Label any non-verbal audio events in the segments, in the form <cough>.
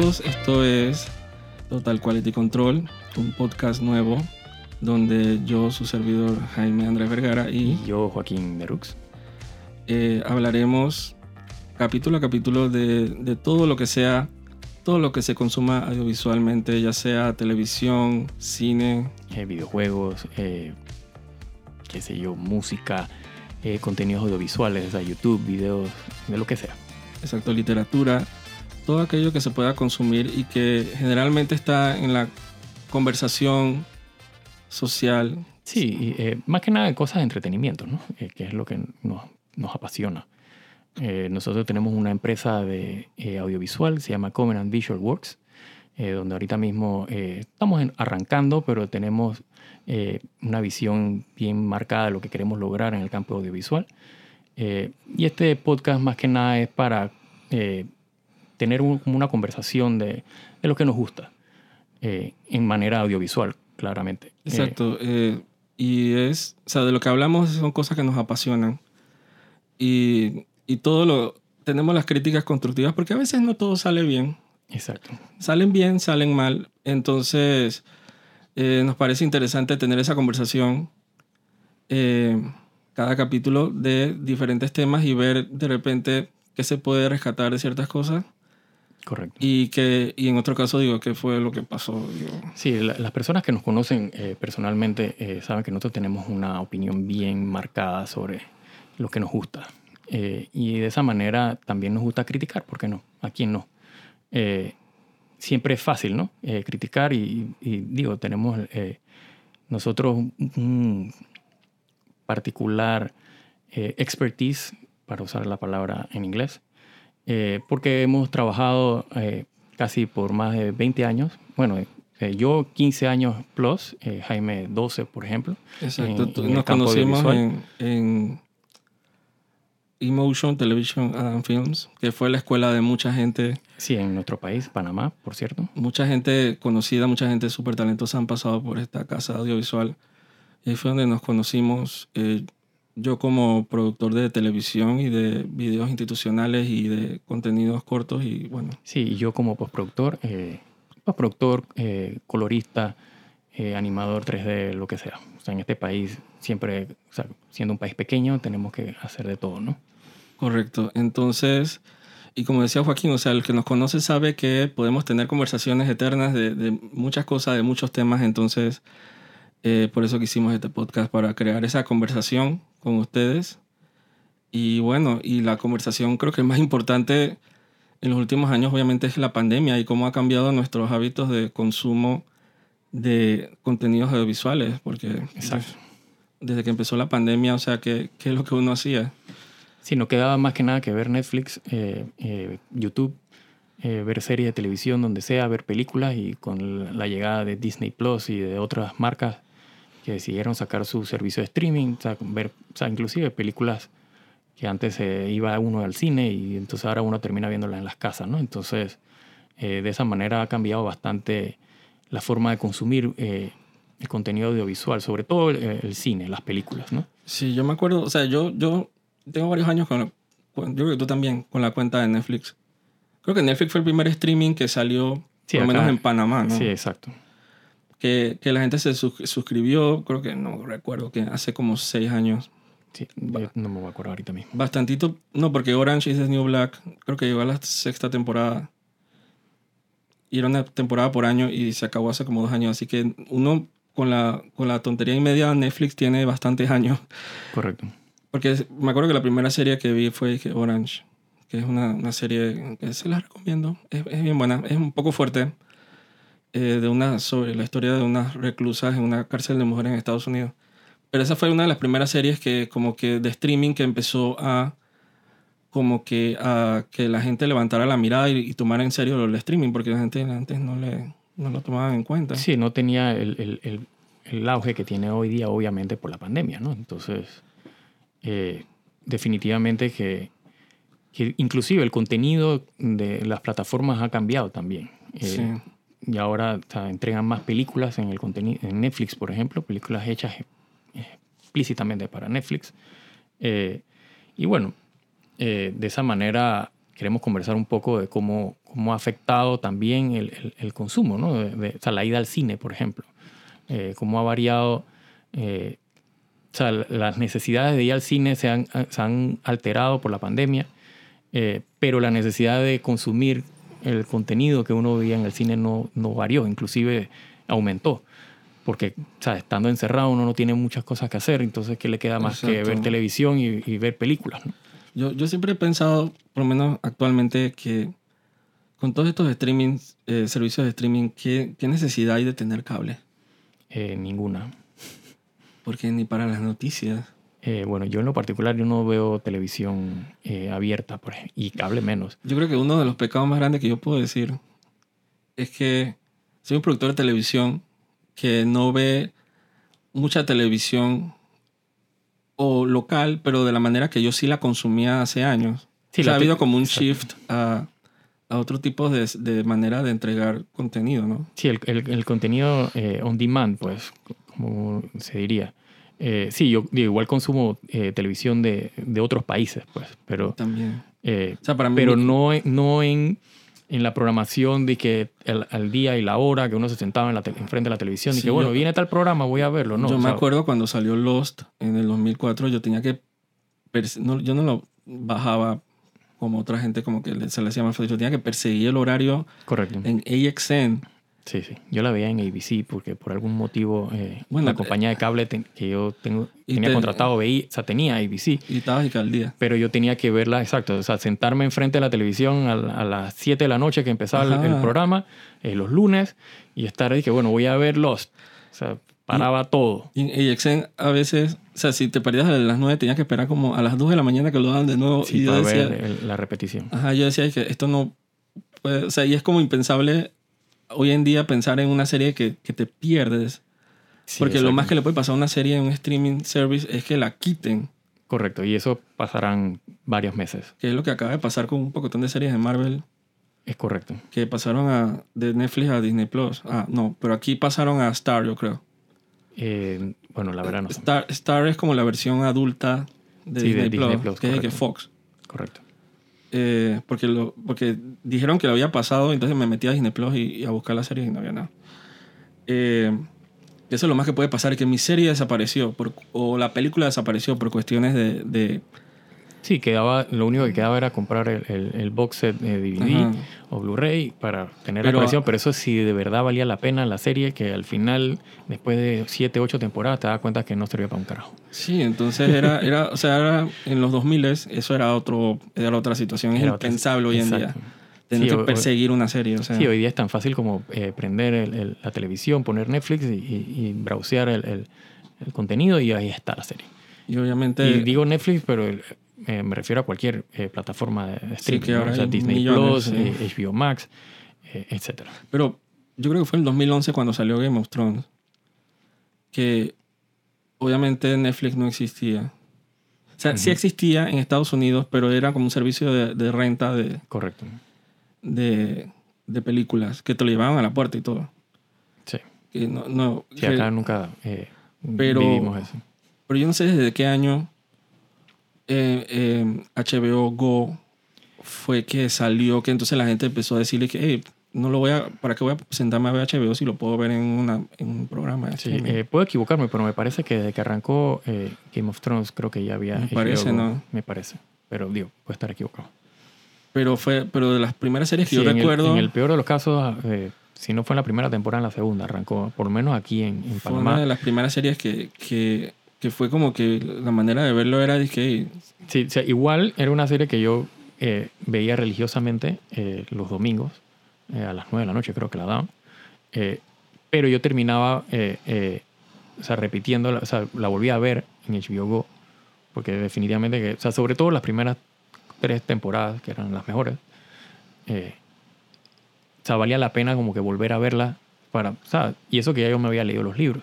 todos, esto es Total Quality Control, un podcast nuevo donde yo, su servidor Jaime Andrés Vergara y, Y yo, Joaquín Nerux. eh, hablaremos capítulo a capítulo de, de todo lo que sea, todo lo que se consuma audiovisualmente, ya sea televisión, cine, eh, videojuegos, eh, qué sé yo, música, contenidos audiovisuales, o sea, YouTube, videos, de lo que sea. exacto, literatura, todo aquello que se pueda consumir y que generalmente está en la conversación social. Sí, y, eh, más que nada cosas de entretenimiento, ¿no? Eh, que es lo que nos, nos apasiona. Eh, nosotros tenemos una empresa de eh, audiovisual, se llama Covenant Visual Works, donde ahorita mismo estamos arrancando, pero tenemos una visión bien marcada de lo que queremos lograr en el campo audiovisual. Y este podcast más que nada es para tener un- una conversación de, de lo que nos gusta eh, en manera audiovisual, claramente. Eh, Exacto. eh, y es, o sea, de lo que hablamos son cosas que nos apasionan. Y, y todo lo, tenemos las críticas constructivas porque a veces no todo sale bien. exacto. Salen bien, salen mal. Entonces, eh, nos parece interesante tener esa conversación eh, cada capítulo de diferentes temas y ver de repente qué se puede rescatar de ciertas cosas Correcto. y que y en otro caso digo qué fue lo que pasó. digo. Sí, la- las personas que nos conocen eh, personalmente eh, saben que nosotros tenemos una opinión bien marcada sobre lo que nos gusta. Eh, y de esa manera también nos gusta criticar, ¿por qué no? ¿A quién no? Eh, siempre es fácil, ¿no? Eh, criticar y, y digo, tenemos eh, nosotros un particular expertise, para usar la palabra en inglés, eh, porque hemos trabajado eh, casi por más de 20 años. Bueno, eh, yo 15 años plus, eh, Jaime 12, por ejemplo. Exacto, en- en nos conocimos en, en Emotion Television and Films, que fue la escuela de mucha gente, Sí, en nuestro país, Panamá, por cierto. mucha gente conocida, mucha gente súper talentosa han pasado por esta casa audiovisual. Y ahí fue donde nos conocimos, eh, yo como productor de televisión y de videos institucionales y de contenidos cortos y bueno, Sí, y yo como postproductor, eh, postproductor, eh, colorista, eh, animador 3D, lo que sea. O sea, en este país, siempre, o sea, siendo un país pequeño, tenemos que hacer de todo, ¿no? Correcto. Entonces, y como decía Joaquín, o sea, el que nos conoce sabe que podemos tener conversaciones eternas de, de muchas cosas, de muchos temas. Entonces, eh, por eso que hicimos este podcast, para crear esa conversación con ustedes. Y bueno, y la conversación creo que más importante en los últimos años, obviamente, es la pandemia y cómo ha cambiado nuestros hábitos de consumo de contenidos audiovisuales. Porque Exacto. desde que empezó la pandemia, o sea, ¿qué, qué es lo que uno hacía? Sí, no quedaba más que nada que ver Netflix, eh, eh, YouTube, eh, ver series de televisión donde sea, ver películas y con la llegada de Disney Plus y de otras marcas que decidieron sacar su servicio de streaming, o sea, ver, o sea, inclusive películas que antes eh, iba uno al cine y entonces ahora uno termina viéndolas en las casas, ¿no? Entonces, eh, de esa manera ha cambiado bastante la forma de consumir eh, el contenido audiovisual, sobre todo el, el cine, las películas, ¿no? Sí, yo me acuerdo, o sea, yo, yo tengo varios años con, con- yo creo que tú también, con la cuenta de Netflix. Creo que Netflix fue el primer streaming que salió, Sí, por lo menos en Panamá, ¿no? Sí, exacto. Que, que la gente se sus- suscribió, creo que no recuerdo, que hace como seis años. Sí, no me voy a acordar ahorita mismo. Bastantito, no, porque Orange is the New Black, creo que llegó a la sexta temporada. Y era una temporada por año y se acabó hace como dos años. Así que uno con la, con la tontería y media, Netflix tiene bastantes años. Correcto. Porque me acuerdo que la primera serie que vi fue Orange, que es una, una serie que se la recomiendo. Es, es bien buena, es un poco fuerte. Eh, de una, sobre la historia de unas reclusas en una cárcel de mujeres en Estados Unidos. Pero esa fue una de las primeras series que como que de streaming que empezó a como que a que la gente levantara la mirada y, y tomara en serio del streaming, porque la gente antes no, le, no lo tomaban en cuenta. Sí, no tenía el, el- el- el auge que tiene hoy día, obviamente, por la pandemia, ¿no? Entonces, eh, definitivamente que, que inclusive el contenido de las plataformas ha cambiado también. Eh, Sí. Y ahora o sea, entregan más películas en el contenido, en Netflix, por ejemplo, películas hechas eh, explícitamente para Netflix. Eh, y bueno, eh, de esa manera queremos conversar un poco de cómo, cómo ha afectado también el, el, el consumo, ¿no? De, de- o sea, la ida al cine, por ejemplo. Eh, cómo ha variado, eh, o sea, las necesidades de ir al cine se han, se han alterado por la pandemia, eh, pero la necesidad de consumir el contenido que uno veía en el cine no, no varió, inclusive aumentó. Porque, o sea, estando encerrado uno no tiene muchas cosas que hacer, entonces ¿qué le queda más que ver televisión y, y ver películas? ¿no? Yo, yo siempre he pensado, por lo menos actualmente, que con todos estos streaming, eh, servicios de streaming, ¿qué, ¿qué necesidad hay de tener cable? Eh, ninguna. Porque ni para las noticias. Eh, bueno, yo en lo particular yo no veo televisión eh, abierta por ej- y cable menos. Yo creo que uno de los pecados más grandes que yo puedo decir es que soy un productor de televisión que no ve mucha televisión o local, pero de la manera que yo sí la consumía hace años. Sí, o sea, ha habido como un exacto. shift a, a otro tipo de, de manera de entregar contenido, ¿no? Sí, el, el- el contenido eh, on demand, pues, como se diría. Eh, sí, yo digo, igual consumo eh, televisión de, de otros países, pues, pero, También. eh, O sea, para mí... pero no, en- no en, en la programación de que el, al día y la hora que uno se sentaba en la te- enfrente de la televisión y Sí, que, bueno, yo- viene tal programa, voy a verlo, ¿no? yo O me sea, acuerdo cuando salió Lost en el 2004, yo tenía que... no, yo no lo bajaba como otra gente como que se le hacía más fácil. Yo tenía que perseguir el horario Correcto. en AXN. Sí, sí. Yo la veía en ABC porque por algún motivo eh, Bueno, la compañía de cable que yo tengo, tenía te- contratado veía, o sea, tenía ABC, Y estabas y al día. pero yo tenía que verla, exacto, o sea, sentarme enfrente de la televisión a, la- a las 7 de la noche que empezaba el, programa, eh, los lunes, y estar ahí que, bueno, voy a ver Lost. O sea, paraba todo. Y en AXN a veces, o sea, si te perdías a las 9 tenías que esperar como a las 2 de la mañana que lo daban de nuevo. Sí, y yo para decía, ver el- la repetición. ajá, yo decía que esto no o sea, y es como impensable hoy en día pensar en una serie que, que te pierdes. Sí, porque lo más que le puede pasar a una serie en un streaming service es que la quiten. Correcto, y eso pasarán varios meses. Que es lo que acaba de pasar con un pocotón de series de Marvel Es correcto. que pasaron a, de Netflix a Disney Plus. Ah, no, pero aquí pasaron a Star, yo creo. Eh, bueno, la verdad no sé. Star, Star es como la versión adulta de, Sí, de Disney, Plus, Plus, que es de que. Fox. Correcto. Eh, porque, lo, porque dijeron que lo había pasado, entonces me metí a Disney Plus y, y a buscar la serie y no había nada. Eh, eso es lo más que puede pasar, que mi serie desapareció por- o la película desapareció por cuestiones de... de Sí, quedaba, lo único que quedaba era comprar el, el- el box set DVD Ajá. o Blu-ray para tener Pero- la colección, pero eso sí de verdad valía la pena la serie, que al final, después de 7, 8 temporadas, te das cuenta que no servía para un carajo. sí, entonces era, <laughs> era, o sea, era en los 2000 eso era, otro, era otra situación, es impensable hoy en día. Tener Sí, que perseguir una serie, o sea, Sí, hoy día es tan fácil como eh, prender el- la televisión, poner Netflix y, y, y browsear el, el- el contenido y ahí está la serie. y obviamente... y digo Netflix, pero eh, me refiero a cualquier eh, plataforma de, streaming, ahora o sea, Disney millones, Plus, sí. eh, HBO Max, etcétera. Pero yo creo que fue en el 2011 cuando salió Game of Thrones. Que obviamente Netflix no existía. O sea, sí existía en Estados Unidos, pero era como un servicio de, de renta de, Correcto. de, de películas que te lo llevaban a la puerta y todo. Sí. Que no, no, Sí, que- acá nunca Pero- vivimos eso. pero yo no sé desde qué año eh, eh, HBO Go fue que salió, que entonces la gente empezó a decirle que, hey, no lo voy a, ¿para qué voy a sentarme a ver HBO si lo puedo ver en, una, en un programa Sí, eh, puedo equivocarme, pero me parece que desde que arrancó eh, Game of Thrones creo que ya había... Me HBO parece, Go, ¿no? Me parece. Pero digo, puedo estar equivocado. Pero fue, pero de las primeras series que Sí, yo en, recuerdo, el, en el peor de los casos, eh, si no fue en la primera temporada, en la segunda arrancó, por lo menos aquí en, en fue una de las primeras series que, que, que fue como que la manera de verlo era de que Sí, o sea, igual era una serie que yo eh, veía religiosamente eh, los domingos, eh, a las 9 de la noche creo que la daban. Eh, pero yo terminaba, eh, eh, o sea, repitiendo, o sea, la volví a ver en HBO Go, porque definitivamente, que, o sea, sobre todo las primeras tres temporadas, que eran las mejores, o sea, valía la pena como que volver a verla para, o sea, y eso que ya yo me había leído los libros,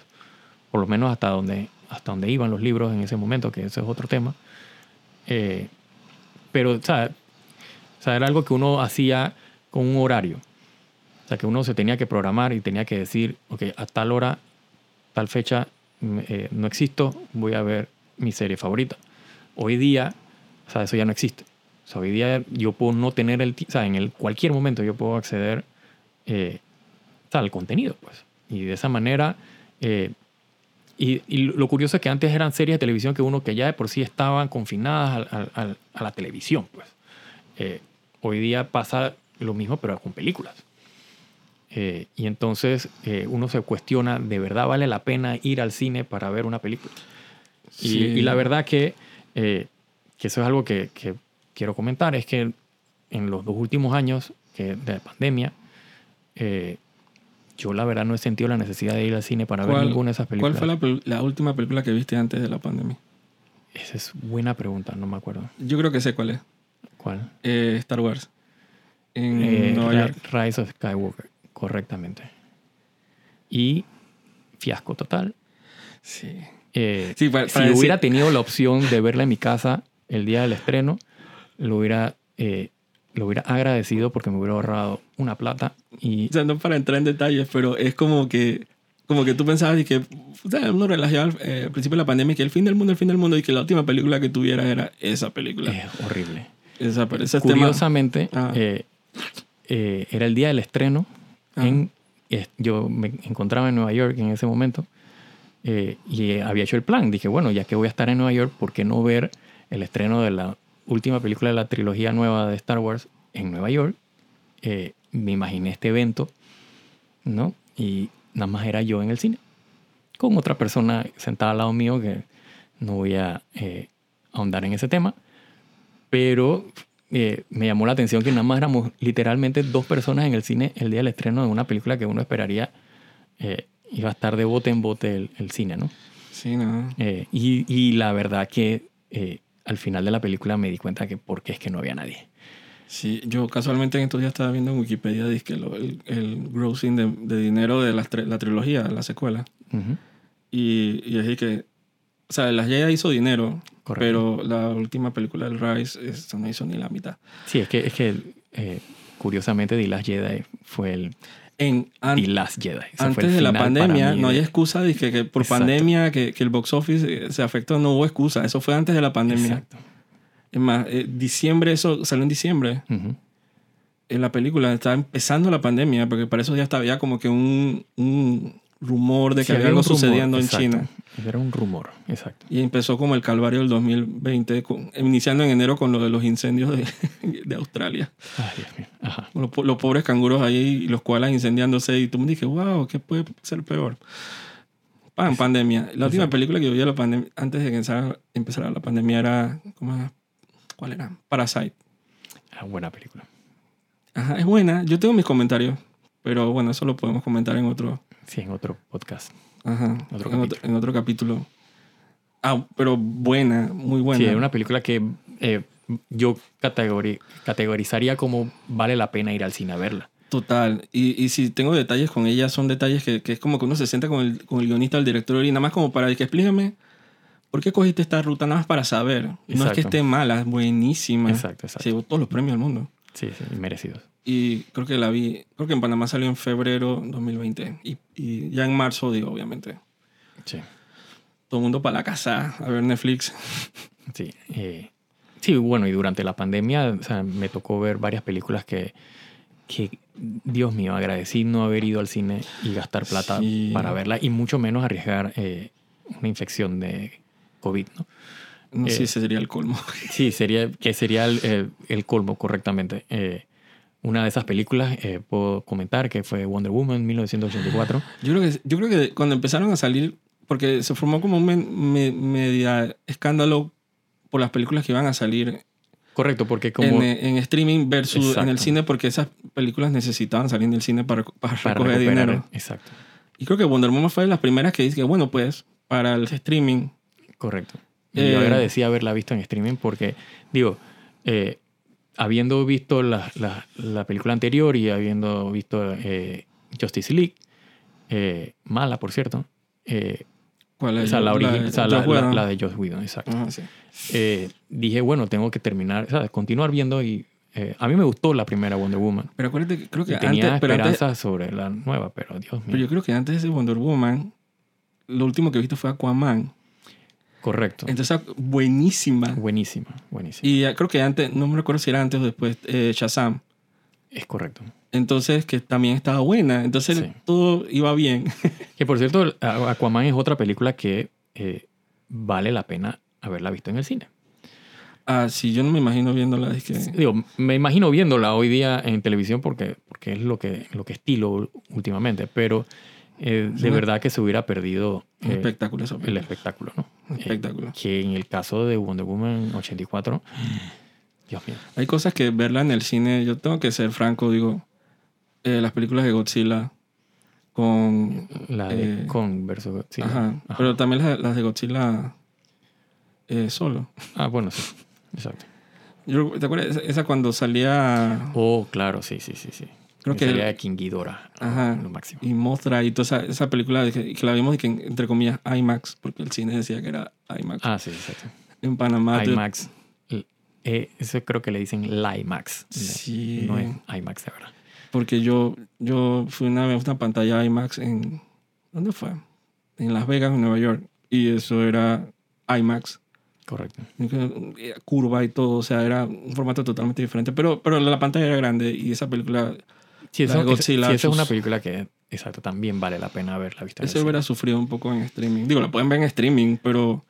por lo menos hasta donde, hasta donde iban los libros en ese momento, que ese es otro tema. Eh, pero, o era algo que uno hacía con un horario. O sea, que uno se tenía que programar y tenía que decir, ok, a tal hora, tal fecha, mm, eh, no existo, voy a ver mi serie favorita. Hoy día, o sea, eso ya no existe. O sea, hoy día yo puedo no tener el... O sea, en cualquier momento yo puedo acceder eh, o al contenido, pues. Y de esa manera... eh, y, y lo curioso es que antes eran series de televisión que uno que ya de por sí estaban confinadas al- al- a la televisión, pues. Eh, hoy día pasa lo mismo, pero con películas. Eh, y entonces eh, uno se cuestiona, ¿de verdad vale la pena ir al cine para ver una película? Y, Sí. y la verdad que, eh, que eso es algo que, que quiero comentar, es que en los dos últimos años que, de la pandemia, eh, yo la verdad no he sentido la necesidad de ir al cine para ver ¿Cuál- ninguna de esas ¿Cuál películas. fue la, última película que viste antes de la pandemia? Esa es buena pregunta, no me acuerdo. Yo creo que sé cuál es. ¿Cuál? Eh, Star Wars. En Eh, Nueva York. Rise of Skywalker, correctamente. Y fiasco total. Sí. Eh, Sí, si decir- hubiera tenido la opción de verla en mi casa el día del estreno, lo hubiera, lo hubiera agradecido porque me hubiera ahorrado una plata y O sea, no para entrar en detalles, pero es como que, como que tú pensabas y que, o sea, uno relajaba al, eh, al principio de la pandemia que el fin del mundo, el fin del mundo y que la última película que tuviera era esa película. es horrible. esa, ese tema- Curiosamente, Ah. eh, eh, era el día del estreno. Ah. En, eh, yo me encontraba en Nueva York en ese momento eh, y había hecho el plan. Dije, bueno, ya que voy a estar en Nueva York, ¿por qué no ver el estreno de la última película de la trilogía nueva de Star Wars en Nueva York? Eh, me imaginé este evento, ¿no? Y nada más era yo en el cine, con otra persona sentada al lado mío que no voy a eh, ahondar en ese tema, pero eh, me llamó la atención que nada más éramos literalmente dos personas en el cine el día del estreno de una película que uno esperaría eh, iba a estar de bote en bote el, el cine, ¿no? Sí, no. Eh, y, y la verdad que eh, al final de la película me di cuenta que por qué es que no había nadie. Sí, yo casualmente en estos días estaba viendo en Wikipedia dizque el, el grossing de, de dinero de tre- la trilogía, la secuela. Ujú. Y, y así que, o sea, la Jedi hizo dinero, Correcto. pero la última película del Rise eso no hizo ni la mitad. Sí, es que, es que eh, curiosamente The Last Jedi fue el En, The Last Jedi. Ese antes de la pandemia, no hay excusa de que, que por Exacto. pandemia, que, que el box office eh, se afectó, no hubo excusa. Eso fue antes de la pandemia. Exacto. Es más, eh, diciembre, eso salió en diciembre. En la película estaba empezando la pandemia, porque para eso ya estaba ya como que un, un rumor de que Sí, había algo rumor, sucediendo en exacto. China. Era un rumor, exacto. Y empezó como el calvario del 2020, con- iniciando en enero con lo de los incendios de, <laughs> de Australia. Ay, Dios mío. Ajá. Los, los pobres canguros ahí y los koalas incendiándose. Y tú me dije, wow, ¿qué puede ser peor? Pan, pandemia. La última Exacto. película que yo vi la pandemia, antes de que empezara, empezara la pandemia era. ¿cómo? ¿Cuál era? Parasite. Ah, buena película. Ajá, es buena. Yo tengo mis comentarios. Pero bueno, eso lo podemos comentar en otro, Sí, en otro podcast. ajá, Otro en, otro, en otro capítulo. Ah, pero buena, muy buena. Sí, es una película que eh, yo categori- categorizaría como vale la pena ir al cine a verla. Total. Y, y si tengo detalles con ella, son detalles que, que es como que uno se sienta con el, con el guionista, el director, y nada más como para que explícame por qué cogiste esta ruta, nada más para saber. No es Exacto. que esté mala, es buenísima. Exacto, exacto. Se llevó todos los premios del mundo. Sí, sí, merecidos. Y creo que la vi, creo que en Panamá salió en febrero 2020. Y, y ya en marzo, digo, obviamente. Sí, Todo el mundo para la casa a ver Netflix. sí. eh, sí, bueno, y durante la pandemia o sea, me tocó ver varias películas que, que, Dios mío, agradecí no haber ido al cine y gastar plata Sí. para verla y mucho menos arriesgar eh, una infección de COVID, ¿no? No sé Eh, si ese sería el colmo. Sí, sería, que sería el, el- el colmo, correctamente. Eh, una de esas películas, eh, puedo comentar, que fue Wonder Woman 1984. <gasps> Yo creo que, yo creo que cuando empezaron a salir, porque se formó como un me- me- media escándalo por las películas que iban a salir Correcto, porque como en, en streaming versus en el cine, porque esas películas necesitaban salir del cine para, para para recoger recuperar- dinero. Exacto, Y creo que Wonder Woman fue de las primeras que dice, bueno, pues, para el streaming. correcto. Y Eh, yo agradecí haberla visto en streaming porque, digo, eh, habiendo visto la, la- la película anterior y habiendo visto eh, Justice League, eh, mala, por cierto, eh, ¿Cuál o es? sea, la, origi- o sea, la- de Joss Whedon, exacto. Ajá, sí. dije, bueno, tengo que terminar, o sea, continuar viendo y eh, a mí me gustó la primera Wonder Woman. Pero acuérdate que creo que Y tenía antes, pero antes, esperanzas sobre la nueva, pero Dios mío. pero yo creo que antes de Wonder Woman, lo último que viste fue Aquaman. Correcto. Entonces, buenísima. Buenísima, buenísima. Y eh, creo que antes, no me recuerdo si era antes o después, eh, Shazam. Es correcto. Entonces, que también estaba buena. Entonces, Sí. todo iba bien. <laughs> Que por cierto, el- A- Aquaman es otra película que eh, vale la pena haberla visto en el cine. ah, sí, yo no me imagino viéndola. Es que, Digo, me imagino viéndola hoy día en televisión porque, porque es lo que, lo que estilo últimamente, pero eh, de verdad que se hubiera perdido eh, espectáculo esa el Eh, espectáculo. que en el caso de Wonder Woman 84, Dios mío. Hay cosas que verla en el cine, yo tengo que ser franco, digo, las películas de Godzilla con... La de Kong versus Godzilla. ajá, Ajá. pero también las, las de Godzilla solo. Ah, bueno, sí. Exacto. Yo, ¿Te acuerdas? Esa cuando salía... Oh, claro, sí, sí, sí, sí. Creo que- Sería King Ghidorah. Ajá. Lo máximo. Y Mothra y toda esa, esa película que, que la vimos y que entre comillas IMAX, porque el cine decía que era IMAX. Ah, sí, exacto. En Panamá. IMAX. Eh, eso creo que le dicen LIMAX. Sí. No es IMAX, de verdad. Porque yo, yo fui una vez a una pantalla IMAX en... ¿Dónde fue? En Las Vegas, en Nueva York. Y eso era IMAX. Correcto. Curva y todo. O sea, era un formato totalmente diferente. Pero, pero la pantalla era grande y esa película... Sí, La eso, es una película que, exacto, también vale la pena haberla visto. en el Eso cine. hubiera sufrido un poco en streaming. Digo, la pueden ver en streaming, pero...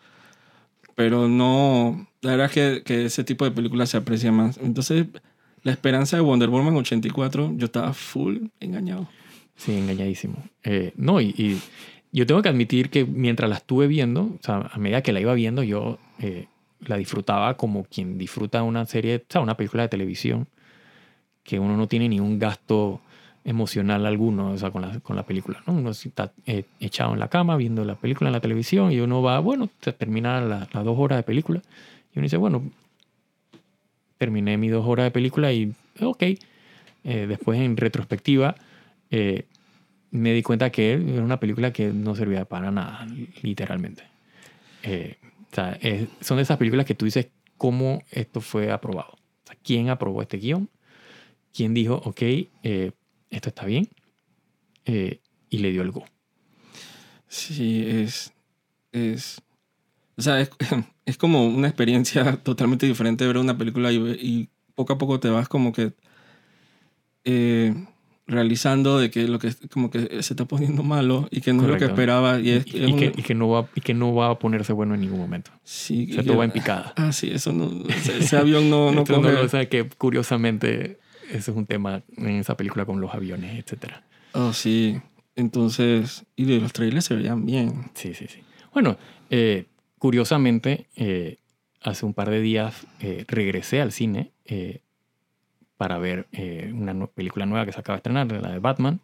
Pero no... La verdad es que, que ese tipo de películas se aprecia más. Entonces, la esperanza de Wonder Woman 84, yo estaba full engañado. Sí, engañadísimo. Eh, no, y, y yo tengo que admitir que mientras la estuve viendo, o sea, a medida que la iba viendo, yo eh, la disfrutaba como quien disfruta una serie, o sea, una película de televisión, que uno no tiene ni un gasto emocional alguno, con la, con la película, ¿no? Uno está eh, echado en la cama viendo la película en la televisión y uno va, bueno, termina la- las dos horas de película y uno dice, bueno, terminé mis dos horas de película y, ok, Eh, después en retrospectiva, eh, me di cuenta que era una película que no servía para nada, literalmente. Eh, son de esas películas que tú dices cómo esto fue aprobado. ¿Quién aprobó este guion? ¿Quién dijo, ok, eh, esto está bien? Eh, y le dio el go. Sí, es. Es. O sea, es, <laughs> es como una experiencia <laughs> totalmente diferente ver una película y, y poco a poco te vas como que. eh, realizando de que lo que como que se está poniendo malo y que no es lo que Correcto. esperaba y es, Y, es y que, un- y que no va, y que no va a ponerse bueno en ningún momento. sí, O sea, todo va en picada. ah sí eso no ese, ese avión no <laughs> no no coge lo- o sea, que curiosamente ese es un tema en esa película con los aviones, etcétera. oh sí entonces y de los trailers se veían bien Sí, sí, sí. Bueno, eh, curiosamente, eh, hace un par de días eh, regresé al cine para ver una película nueva que se acaba de estrenar, la de Batman,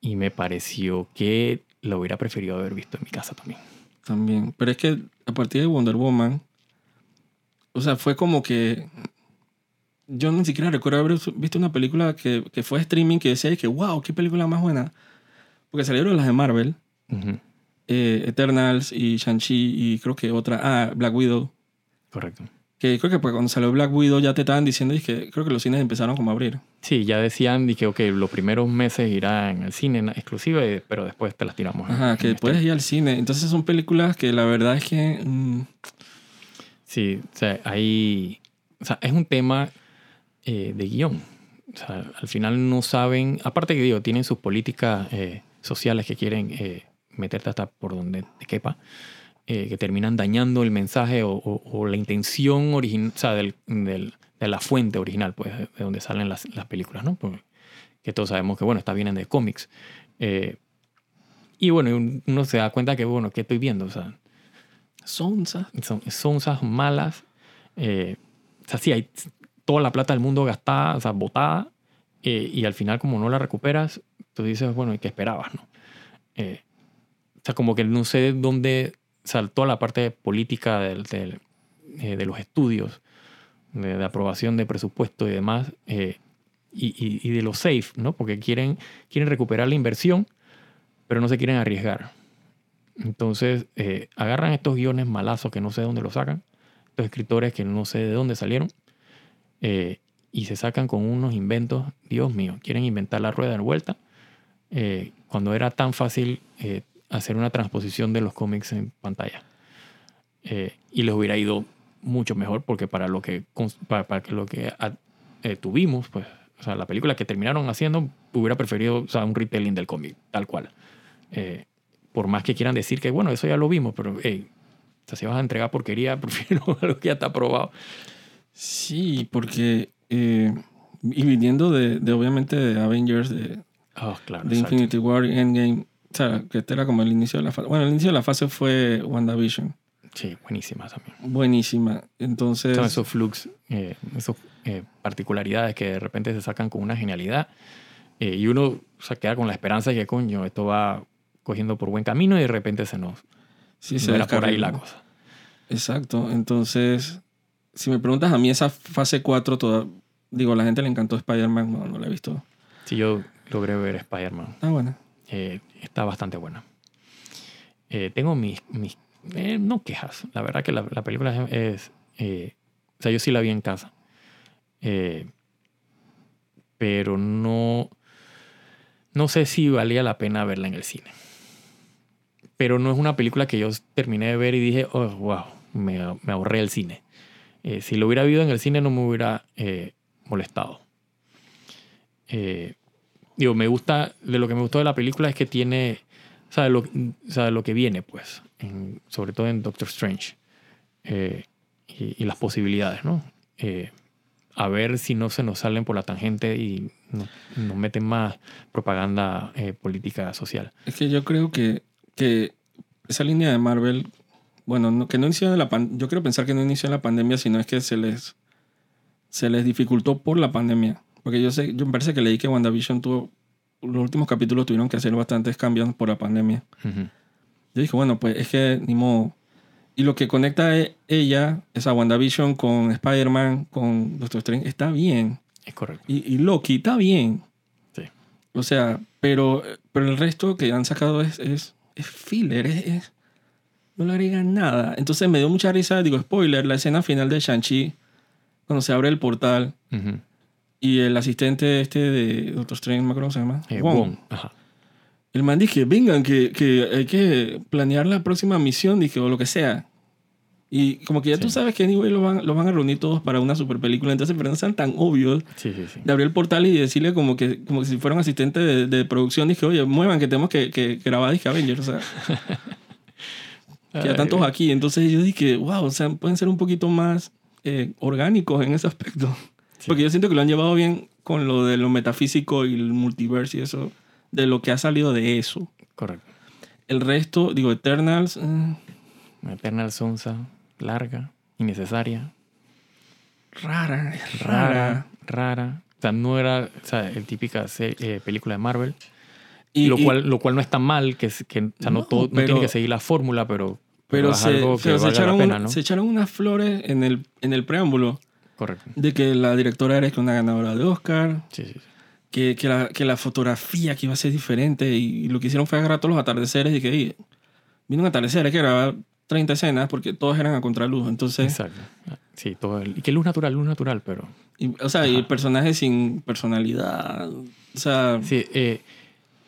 y me pareció que lo hubiera preferido haber visto en mi casa también. también pero es que a partir de Wonder Woman o sea fue como que yo ni siquiera recuerdo haber visto una película que, que fue streaming que decía que wow qué película más buena porque salieron las de Marvel Ujú, eh, Eternals y Shang-Chi y creo que otra ah Black Widow Correcto. que creo que pues cuando salió Black Widow ya te estaban diciendo y que creo que los cines empezaron como a abrir Sí, ya decían y que ok, los primeros meses irá en el cine en exclusiva, eh, pero después te las tiramos. en- Ajá, en que este. puedes ir al cine. Entonces son películas que la verdad es que... mm, Sí, o sea, hay. O sea, es un tema eh, de guion. O sea, al final no saben. Aparte que digo, tienen sus políticas eh, sociales que quieren eh, meterte hasta por donde te quepa, eh, que terminan dañando el mensaje o, o- o la intención original, o sea, del, del- de la fuente original, pues, de de donde salen las, las películas, ¿no? Porque que todos sabemos que, bueno, estas vienen de cómics. Eh, y bueno, uno se da cuenta que, bueno, ¿qué estoy viendo? O sea, sonsa. son sonzas malas. Eh, o sea, sí, hay toda la plata del mundo gastada, o sea, botada, eh, y al final como no la recuperas, tú dices, bueno, ¿y qué esperabas, no? Eh, o sea, como que no sé dónde saltó la parte política del, eh, de los estudios, de, de aprobación de presupuesto y demás, y, y- de lo safe, ¿no? Porque quieren, quieren recuperar la inversión, pero no se quieren arriesgar. Entonces, agarran estos guiones malazos que no sé de dónde los sacan, estos escritores que no sé de dónde salieron, eh, y se sacan con unos inventos, Dios mío, quieren inventar la rueda de vuelta, eh, cuando era tan fácil eh, hacer una transposición de los cómics en pantalla. Eh, y les hubiera ido mucho mejor porque para lo que, para, para lo que eh, tuvimos, pues, o sea, la película que terminaron haciendo, hubiera preferido o sea, un retelling del cómic, tal cual. Eh, por más que quieran decir que, bueno, eso ya lo vimos, pero, hey, o sea, si vas a entregar porquería, <laughs> prefiero algo que ya está probado. Sí, porque. eh, y viniendo de, de, obviamente, de Avengers, de, Oh, claro. de. Infinity War Endgame. O sea, que este era como el inicio de la fase. Bueno, el inicio de la fase fue WandaVision. Sí, buenísima también. Buenísima. Entonces. Son esos flux, eh, esas particularidades que de repente se sacan con una genialidad eh, y uno o sea, queda con la esperanza de que, coño, esto va cogiendo por buen camino y de repente se nos sí, se por ahí la cosa. Exacto. Entonces, si me preguntas a mí, esa fase 4, toda, digo, a la gente le encantó Spider-Man, no, no la he visto. Si yo logré ver Spider-Man, Ah, bueno. eh, está bastante buena. Eh, tengo mis, mis eh, no quejas. La verdad que la, la película es, o sea, yo sí la vi en casa. Pero no, no sé si valía la pena verla en el cine. Pero no es una película que yo terminé de ver y dije, oh, wow, me, me ahorré el cine. Eh, si lo hubiera visto en el cine no me hubiera eh, molestado. Eh, digo, me gusta, de lo que me gustó de la película es que tiene, o sea, lo, o sea, lo que viene, pues, en- sobre todo en Doctor Strange eh, y, y las posibilidades, ¿no? Eh, a ver si no se nos salen por la tangente y no- nos meten más propaganda eh, política social. Es que yo creo que, que esa línea de Marvel, bueno, no- que no inició en la pan- yo quiero pensar que no inició en la pandemia, sino es que se les, se les dificultó por la pandemia. Porque yo sé, yo me parece que leí que WandaVision tuvo, los últimos capítulos tuvieron que hacer bastantes cambios por la pandemia. Ujú. Yo dije, bueno, pues es que ni modo. Y lo que conecta e- ella, esa WandaVision con Spider-Man, con Doctor Strange, está bien. Es correcto. Y, y Loki está bien. Sí. O sea, pero, pero el resto que han sacado es, es, es filler, es, es- no le agregan nada. Entonces me dio mucha risa, digo, spoiler, la escena final de Shang-Chi, cuando se abre el portal Ujú. y el asistente este de Doctor Strange, no me acuerdo cómo se llama. Eh, Wong. Wong. Ajá. El man dije, vengan, que, que hay que planear la próxima misión, dije, o lo que sea. Y como que ya tú Sí. sabes que anyway lo van, lo van a reunir todos para una super película, entonces pero no sean tan obvios Sí, sí, sí. de abrir el portal y decirle como que, como que si fuera un asistente de, de producción, dije, oye, muevan que tenemos que, que grabar dije Avengers, o sea, <laughs> que ya tantos aquí. Entonces yo dije, wow, o sea, pueden ser un poquito más eh, orgánicos en ese aspecto. Sí. Porque yo siento que lo han llevado bien con lo de lo metafísico y el multiverso y eso, de lo que ha salido de eso. Correcto. El resto, digo, Eternals, eh, Eternal Sonsa, larga, innecesaria, rara, es rara, rara. rara. O sea, no era o sea, el típica eh, película de Marvel. Y, lo, y- cual, lo cual no está mal, que, es- que o sea, no, No, todo, no pero- tiene que seguir la fórmula, pero, pero se, algo que pero se echaron, pena, ¿no? se echaron unas flores en el, en el preámbulo Correcto. de que la directora era una ganadora de Oscar, Sí, sí, sí. que, que, la, que la fotografía que iba a ser diferente y, lo que hicieron fue agarrar todos los atardeceres y que "Ey, vino un atardecer, hay que grabar 30 escenas porque todos eran a contraluz. Entonces, Exacto. Sí, todo el, y que luz natural, luz natural, pero... y- o sea, y Ajá. personajes sin personalidad. O sea, Sí, eh,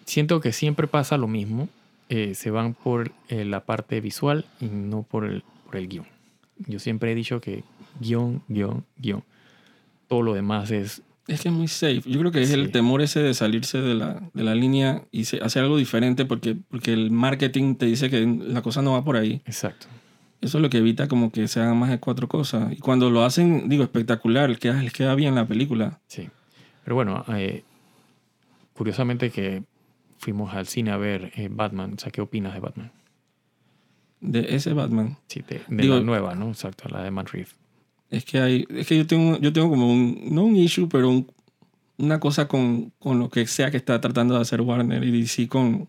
siento que siempre pasa lo mismo. Eh, se van por eh, la parte visual y no por el, por el guion. Yo siempre he dicho que guion, guion, guion. Todo lo demás es... es que es muy safe. Yo creo que es el temor ese de salirse de la, de la línea y se- hacer algo diferente porque, porque el marketing te dice que la cosa no va por ahí. Exacto. Eso es lo que evita como que se hagan más de cuatro cosas. Y cuando lo hacen, digo, espectacular, les queda, les queda bien la película. Sí. Pero bueno, eh, curiosamente que fuimos al cine a ver eh, Batman. O sea, ¿qué opinas de Batman? De ese Batman. Sí, de, de Digo- la nueva, ¿no? Exacto, la de Matt Reeves. Es que hay, es que yo tengo, yo tengo como un, no un issue, pero un- una cosa con, con lo que sea que está tratando de hacer Warner y DC con,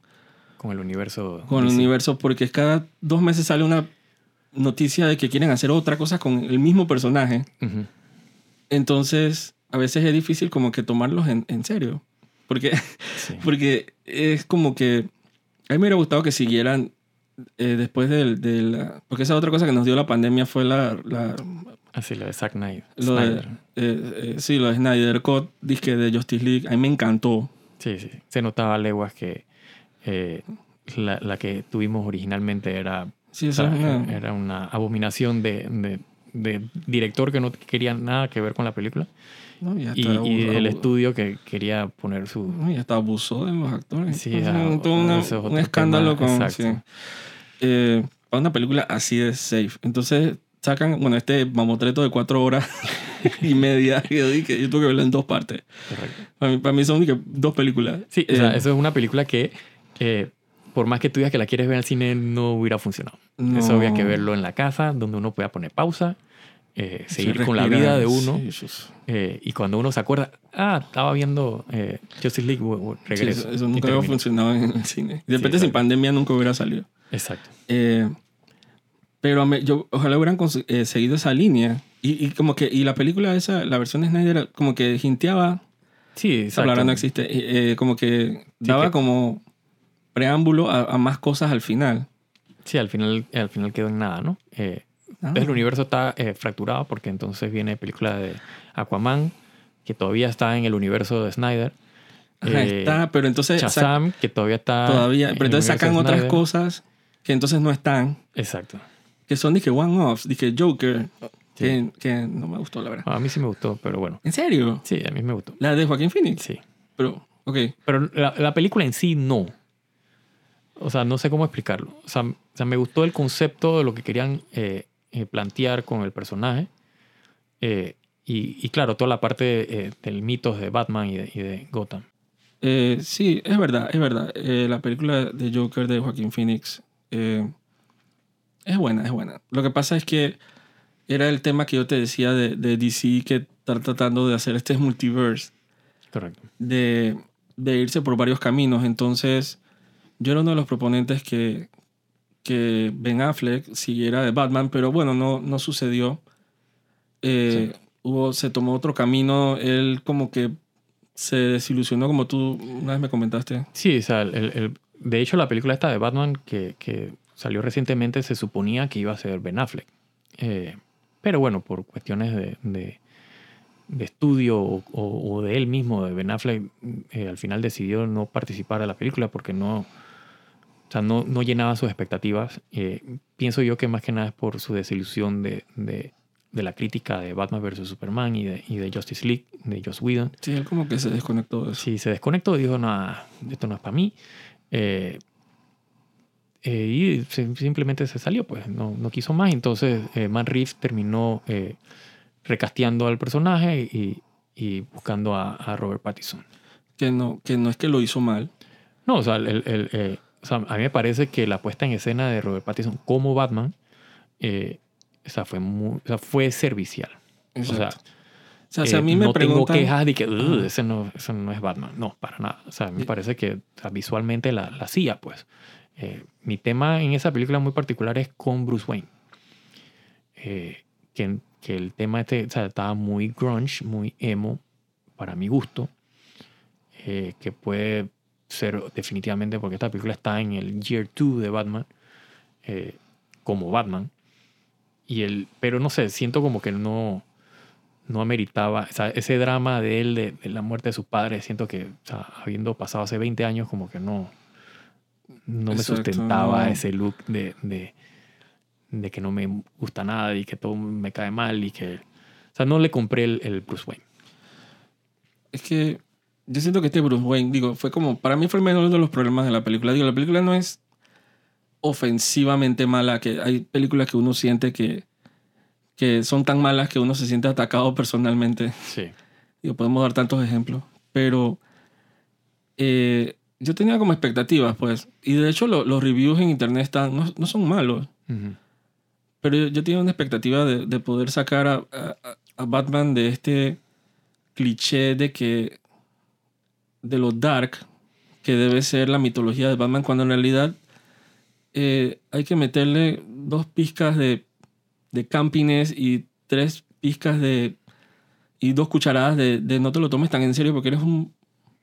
Con el universo. con el universo, porque cada dos meses sale una noticia de que quieren hacer otra cosa con el mismo personaje. Entonces, a veces es difícil como que tomarlos en, en serio. Porque, Sí. <laughs> porque es como que a mí me hubiera gustado que siguieran eh, después del- de, la... Porque esa otra cosa que nos dio la pandemia fue la, la, Así, la de Zack Snyder. Lo de, Snyder. eh, eh, sí, lo de Snyder Cut, disque de Justice League, a mí me encantó. Sí, sí. Se notaba a leguas que eh, la, la que tuvimos originalmente era, Sí, o sea, una- era una abominación de, de, de director que no quería nada que ver con la película no, y el abu- estudio que quería poner su... no, y hasta abusó de los actores. Sí, ah, una- es otro un escándalo tema, con... sí. Eh, para una película así de safe. Entonces sacan, bueno, este mamotreto de cuatro horas <laughs> y media que yo tuve que verlo en dos partes. Correcto. Para mí, para mí son dos películas. Sí, o sea, Eh, eso es una película que, eh, por más que tú digas que la quieres ver el cine, no hubiera funcionado. no- Eso había que verlo en la casa, donde uno pueda poner pausa, eh, seguir con la vida de uno. sí, sus- eh, y cuando uno se acuerda, ah, estaba viendo eh, Justice League, bu- sí, regreso. eso, eso nunca había funcionado en el cine. De repente Sí, sin pandemia nunca hubiera salido. Exacto. Eh, pero me- yo ojalá hubieran eh, seguido esa línea. Y, y como que y la película esa, la versión de Snyder, como que hinteaba, Sí, exacto. no existe, eh, como que daba que- como preámbulo a, a más cosas al final. Sí, al final, al final quedó en nada, ¿no? Eh. Entonces el universo está eh, fracturado porque entonces viene película de Aquaman, que todavía está en el universo de Snyder. Ajá, Eh, está, pero entonces Shazam, que todavía está. todavía, pero entonces sacan otras cosas que entonces no están, Exacto. que son dije one-offs, dije Joker, Sí. que, que no me gustó la verdad. A mí sí me gustó, pero bueno. ¿En serio? Sí, a mí me gustó. La de Joaquín Phoenix. Sí. Pero, ok. Pero la, la película en sí no. O sea, no sé cómo explicarlo. O sea, o sea, me gustó el concepto de lo que querían eh, eh, plantear con el personaje. Eh, y, y claro, toda la parte eh, del mitos de Batman y de, y de Gotham. Sí, es verdad, es verdad. La película de Joker de Joaquín Phoenix es buena, es buena. Lo que pasa es que era el tema que yo te decía de, de DC que está tratando de hacer este <laughs> multiverse, Correcto. de, de irse por varios caminos. Entonces, yo era uno de los proponentes que, que Ben Affleck siguiera de Batman, pero bueno, no, no sucedió. Eh, hubo, se tomó otro camino, él como que se desilusionó, como tú una vez me comentaste. Sí, o sea, el- el- de hecho la película esta de Batman que, que salió recientemente se suponía que iba a ser Ben Affleck. Eh, pero bueno, por cuestiones de, de- de estudio o, o- de él mismo, de Ben Affleck, eh, al final decidió no participar de la película porque no, o sea, no, no llenaba sus expectativas. Eh, pienso yo que más que nada es por su desilusión de, de- de la crítica de Batman vs. Superman y de, y de Justice League, de Joss Whedon. Sí, él como que se desconectó de eso. Sí, se desconectó y dijo, nada, esto no es para mí. Eh, eh, y se- simplemente se salió, pues no, no quiso más. Entonces, Matt Reeves terminó recasteando al personaje y, y buscando a, a Robert Pattinson. Que, no, que no es que lo hizo mal. No, o sea, el- el- o sea, a mí me parece que la puesta en escena de Robert Pattinson como Batman eh, o sea, fue, muy, o sea, fue servicial. Exacto. O sea, o sea, si a eh, mí me no tengo preguntan... quejas de que "Ugh, Ajá. ese, no, ese no es Batman. No, para nada. O sea, me parece que o sea, visualmente la, la hacía, pues. Eh, mi tema en esa película muy particular es con Bruce Wayne. Eh, que, que el tema este o sea, estaba muy grunge, muy emo, para mi gusto. eh, que puede ser definitivamente porque esta película está en el Year 2 de Batman. eh, como Batman. Y el, pero no sé, siento como que no, no ameritaba o sea, ese drama de él, de, de la muerte de sus padres. Siento que, o sea, habiendo pasado hace 20 años, como que no, no me Exacto, sustentaba ese look de, de, de que no me gusta nada y que todo me cae mal y que. O sea, no le compré el, el Bruce Wayne. Es que yo siento que este Bruce Wayne, digo, fue como, para mí fue el menor de los problemas de la película. Digo, la película no es ofensivamente mala, que hay películas que uno siente que, que son tan malas que uno se siente atacado personalmente. Sí. Digo, podemos dar tantos ejemplos, pero eh, yo tenía como expectativas, pues, y de hecho lo- los reviews en internet están, no, no son malos, pero yo, yo tenía una expectativa de, de poder sacar a, a- a Batman de este cliché de que de lo dark que debe ser la mitología de Batman cuando en realidad eh, hay que meterle dos pizcas de, de campines y tres pizcas de y dos cucharadas de, de no te lo tomes tan en serio porque eres un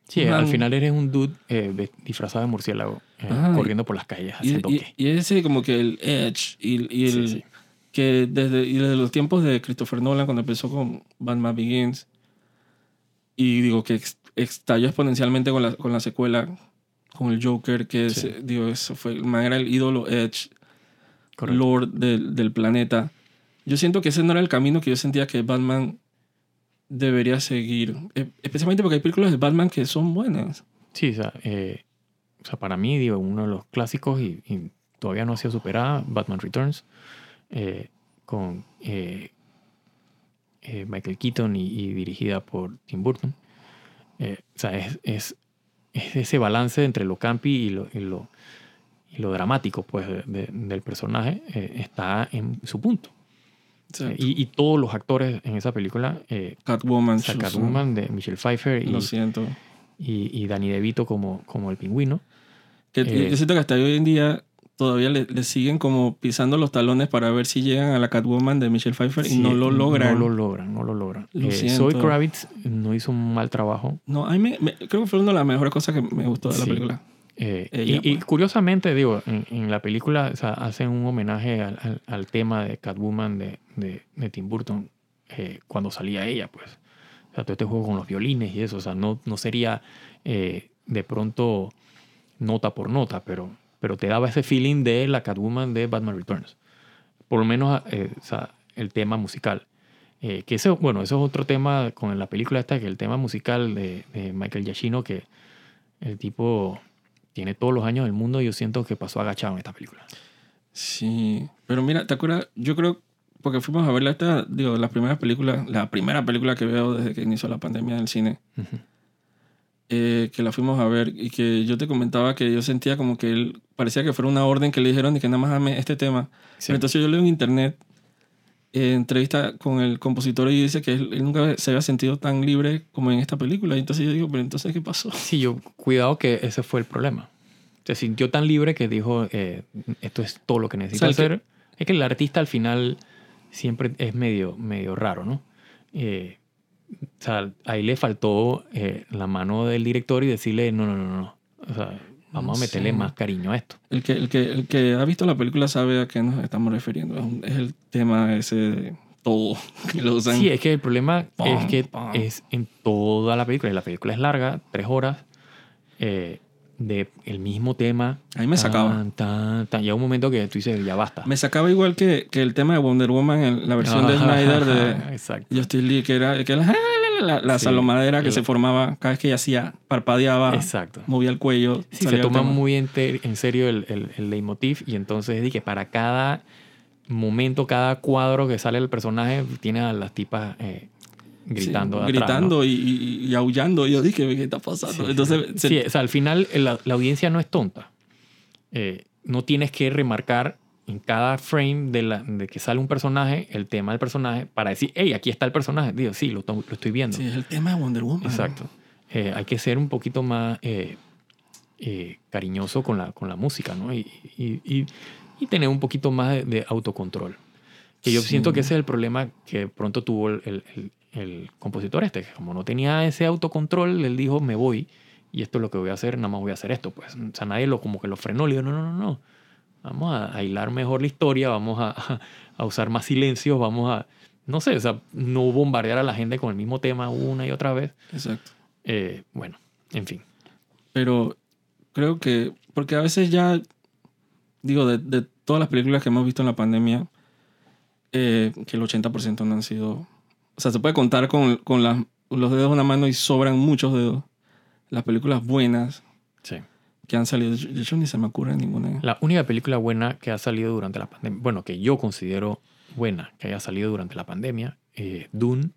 Sí, Man. al final eres un dude eh, disfrazado de murciélago eh, y- corriendo por las calles y, haciendo y- qué. y ese como que el edge y, y el Sí, sí. que desde, y desde los tiempos de Christopher Nolan, cuando empezó con Batman Begins, y digo que ex- estalló exponencialmente con la, con la secuela, con el Joker, que es, Sí. digo, eso fue, el man era el ídolo Edge, Correcto. Lord del, del planeta. Yo siento que ese no era el camino que yo sentía que Batman debería seguir. Eh, Especialmente porque hay películas de Batman que son buenas. Sí, o sea, eh, o sea, para mí, digo, uno de los clásicos y, y todavía no ha sido superada, Batman Returns, eh, con eh, Michael Keaton y, y dirigida por Tim Burton. Eh, o sea, es, es, es ese balance entre lo campi y lo, y lo, y lo dramático pues, de- de- del personaje eh, está en su punto. Exacto. Y, y todos los actores en esa película, eh, Catwoman. o sea, Catwoman de Michelle Pfeiffer y, Lo siento. y, y Danny DeVito como, como el pingüino. Que, Eh, yo siento que hasta hoy en día todavía le, le siguen como pisando los talones para ver si llegan a la Catwoman de Michelle Pfeiffer y no lo logran. No lo logran, no lo logran. Lo Eh. Zoe Kravitz no hizo un mal trabajo. No, a mí me- me- creo que fue una de las mejores cosas que me gustó de la película. Eh, Ella, y, y pues. curiosamente, digo, en, en la película o sea, hacen un homenaje al, al- al tema de Catwoman de, de, de Tim Burton eh, cuando salía ella, pues. O sea, todo este juego con los violines y eso. O sea, no, no sería de pronto nota por nota, pero, pero te daba ese feeling de la Catwoman de Batman Returns. Por lo menos eh, o sea, el tema musical. Eh, que eso, bueno, eso es otro tema con la película esta, que el tema musical de, de Michael Giacchino, que el tipo tiene todos los años del mundo y yo siento que pasó agachado en esta película. Sí, pero mira, ¿te acuerdas? Yo creo, porque fuimos a verla esta, digo, las primeras películas, la primera película que veo desde que inició la pandemia del cine, Ujú. Eh, que la fuimos a ver y que yo te comentaba que yo sentía como que él, parecía que fuera una orden que le dijeron de que nada más ame este tema. Sí. Pero entonces yo leo en internet eh, entrevista con el compositor y dice que él, él nunca se había sentido tan libre como en esta película. Y entonces yo digo, pero entonces, ¿qué pasó? <laughs> Sí, yo, cuidado que ese fue el problema. Se sintió tan libre que dijo, eh, esto es todo lo que necesito O sea, hacer. Es que el artista al final siempre es medio, medio raro, ¿no? Eh, o sea, ahí le faltó eh, la mano del director y decirle, no, no, no, no. O sea, vamos a meterle más cariño a esto. El que, el, que, el que ha visto la película sabe a qué nos estamos refiriendo. Es, el tema ese de todo <laughs> que lo usan. Sí, es que el problema Pam, es que pam. es en toda la película. Y la película es larga, tres horas, eh, de el mismo tema. Ahí me sacaba. Tan, tan, tan. Llega un momento que tú dices, ya basta. Me sacaba igual que, que el tema de Wonder Woman en la versión de Snyder de Exacto. Justice League, que era, que era la, la, la- la Sí. salomadera que El- se formaba cada vez que ella hacía, parpadeaba, Exacto. movía el cuello. Sí, se toma muy en, serio el, el, el leitmotiv y entonces di que para cada momento, cada cuadro que sale el personaje, tiene a las tipas eh, gritando. Sí, atrás, ¿no? gritando y, y- y aullando. Yo dije, ¿qué está pasando? Sí, Entonces, se- Sí, o sea, al final la, la audiencia no es tonta. Eh, no tienes que remarcar en cada frame de, la, de que sale un personaje el tema del personaje para decir, hey, aquí está el personaje. Digo, sí, lo, lo estoy viendo. sí, es el tema de Wonder Woman. Exacto. Eh, hay que ser un poquito más eh, eh, cariñoso con la, con la música, ¿no? Y, y- y- y tener un poquito más de, de autocontrol. Que yo Sí. siento que ese es el problema que pronto tuvo el, el- el- compositor este, como no tenía ese autocontrol, él dijo, me voy y esto es lo que voy a hacer, nada más voy a hacer esto. Pues, o sea, nadie lo, como que lo frenó, le dijo, no, no, no, no. Vamos a, a hilar mejor la historia, vamos a, a usar más silencios, vamos a, no sé, o sea, no bombardear a la gente con el mismo tema una y otra vez. Exacto. Eh, bueno, en fin. Pero creo que, porque a veces ya, digo, de, de todas las películas que hemos visto en la pandemia, eh, que el 80% no han sido, o sea, se puede contar con, con las- los dedos de una mano y sobran muchos dedos. Las películas buenas Sí. que han salido, de hecho ni se me ocurre ninguna. La única película buena que ha salido durante la pandemia, bueno, que yo considero buena que haya salido durante la pandemia, eh, Dune,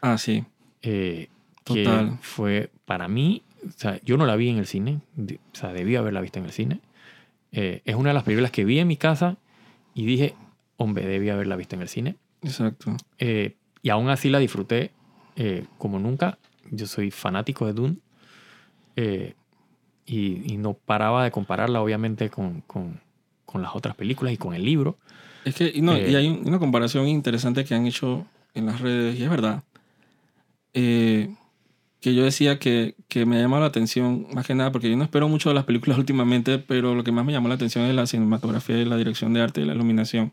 Ah, sí. eh, Total. que fue para mí, o sea, yo no la vi en el cine, o sea, debí haberla visto en el cine. Eh, es una de las películas que vi en mi casa y dije, hombre, debí haberla visto en el cine. Exacto. Eh, y aún así la disfruté eh, como nunca. Yo soy fanático de Dune. eh, y, y no paraba de compararla, obviamente, con, con- con las otras películas y con el libro. Es que, y, no, Eh, y hay un- una comparación interesante que han hecho en las redes, y es verdad, eh, que yo decía que, que me llamado la atención, más que nada, porque yo no espero mucho de las películas <laughs> últimamente, pero lo que más me llamó la atención es la cinematografía y la dirección de arte y la iluminación.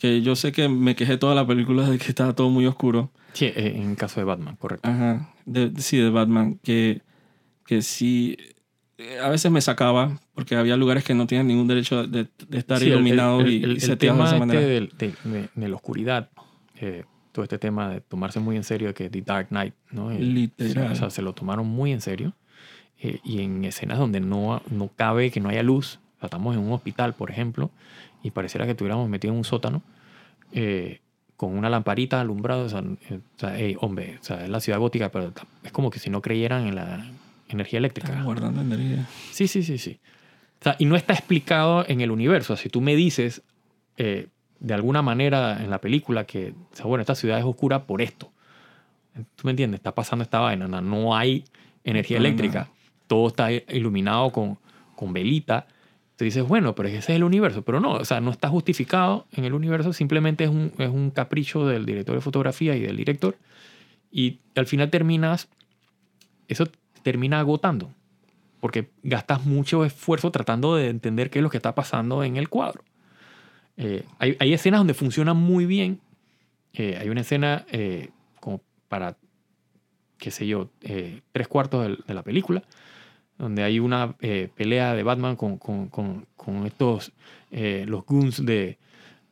Que yo sé que me quejé toda la película de que estaba todo muy oscuro. Sí, eh, en caso de Batman, correcto. Ajá, de, sí, de Batman, que, que sí, eh, a veces me sacaba porque había lugares que no tienen ningún derecho de, de estar Sí, el- iluminados el, y, el- y el seteados tema de esa este manera. del- de, de- de la oscuridad, eh, todo este tema de tomarse muy en serio que The Dark Knight, ¿no? Eh, Literal. O sea, se lo tomaron muy en serio. eh, y en escenas donde no, no cabe que no haya luz, o sea, estamos en un hospital, por ejemplo, y pareciera que estuviéramos metidos en un sótano, eh, con una lamparita alumbrada, o sea, eh, o sea, ey, hombre, o sea, es la ciudad gótica, pero es como que si no creyeran en la energía eléctrica. Estamos guardando energía. Sí, sí, sí, sí. O sea, y no está explicado en el universo. Si tú me dices eh, de alguna manera en la película que, o sea, bueno, esta ciudad es oscura por esto. ¿Tú me entiendes? Está pasando esta vaina. No, no hay energía Para eléctrica. nada. Todo está iluminado con, con velita. Tú dices, bueno, pero ese es el universo. Pero no, o sea, no está justificado en el universo. Simplemente es un, es un capricho del director de fotografía y del director. Y al final terminas, eso termina agotando porque gastas mucho esfuerzo tratando de entender qué es lo que está pasando en el cuadro. Eh, hay, hay escenas donde funciona muy bien. Eh, hay una escena eh, como para, qué sé yo, eh, tres cuartos del- de, la película, donde hay una eh, pelea de Batman con, con- con- con estos, eh, los goons de,